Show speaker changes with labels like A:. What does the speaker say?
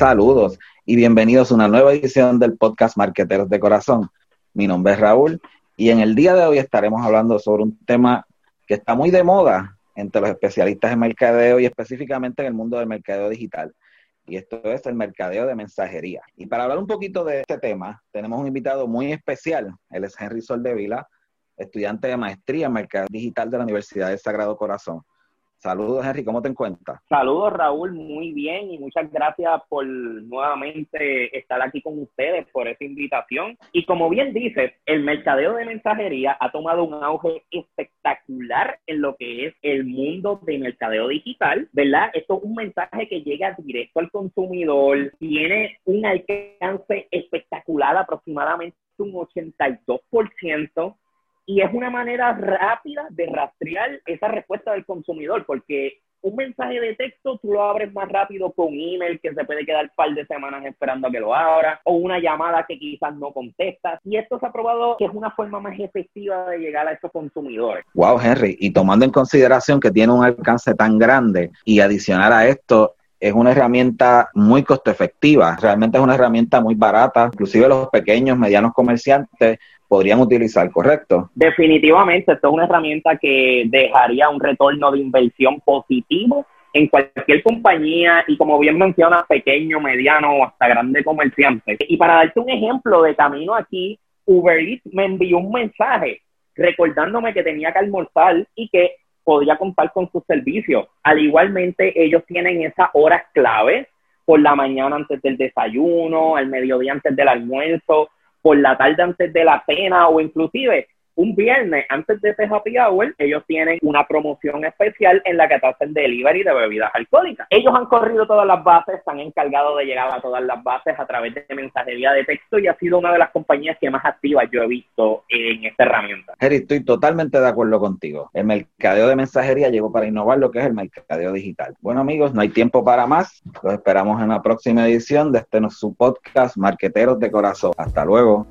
A: Saludos y bienvenidos a una nueva edición del podcast Marqueteros de Corazón. Mi nombre es Raúl y en el día de hoy estaremos hablando sobre un tema que está muy de moda entre los especialistas en mercadeo y específicamente en el mundo del mercadeo digital. Y esto es el mercadeo de mensajería. Y para hablar un poquito de este tema, tenemos un invitado muy especial. Él es Henry Soldevila, estudiante de maestría en mercadeo digital de la Universidad del Sagrado Corazón. Saludos, Henry, ¿cómo te encuentras?
B: Saludos, Raúl, muy bien y muchas gracias por nuevamente estar aquí con ustedes, por esa invitación. Y como bien dices, el mercadeo de mensajería ha tomado un auge espectacular en lo que es el mundo de mercadeo digital, ¿verdad? Esto es un mensaje que llega directo al consumidor, tiene un alcance espectacular, aproximadamente un 82% y es una manera rápida de rastrear esa respuesta del consumidor, porque un mensaje de texto tú lo abres más rápido con email que se puede quedar un par de semanas esperando a que lo abra, o una llamada que quizás no contestas. Y esto se ha probado que es una forma más efectiva de llegar a esos consumidores.
A: Wow, Henry, y tomando en consideración que tiene un alcance tan grande y adicionar a esto es una herramienta muy costo efectiva, realmente es una herramienta muy barata, inclusive los pequeños, medianos comerciantes podrían utilizar, ¿correcto?
B: Definitivamente, esto es una herramienta que dejaría un retorno de inversión positivo en cualquier compañía y como bien menciona, pequeño, mediano o hasta grande comerciante. Y para darte un ejemplo de camino aquí, Uber Eats me envió un mensaje recordándome que tenía que almorzar y que podía contar con sus servicios. Al igualmente, ellos tienen esas horas claves por la mañana antes del desayuno, al mediodía antes del almuerzo, por la tarde antes de la cena o inclusive un viernes antes de ese happy hour, ellos tienen una promoción especial en la que te hacen delivery de bebidas alcohólicas. Ellos han corrido todas las bases, están encargados de llegar a todas las bases a través de mensajería de texto y ha sido una de las compañías que más activas yo he visto en esta herramienta.
A: Jerry, estoy totalmente de acuerdo contigo. El mercadeo de mensajería llegó para innovar lo que es el mercadeo digital. Bueno amigos, no hay tiempo para más. Los esperamos en la próxima edición de este su podcast Marqueteros de Corazón. Hasta luego.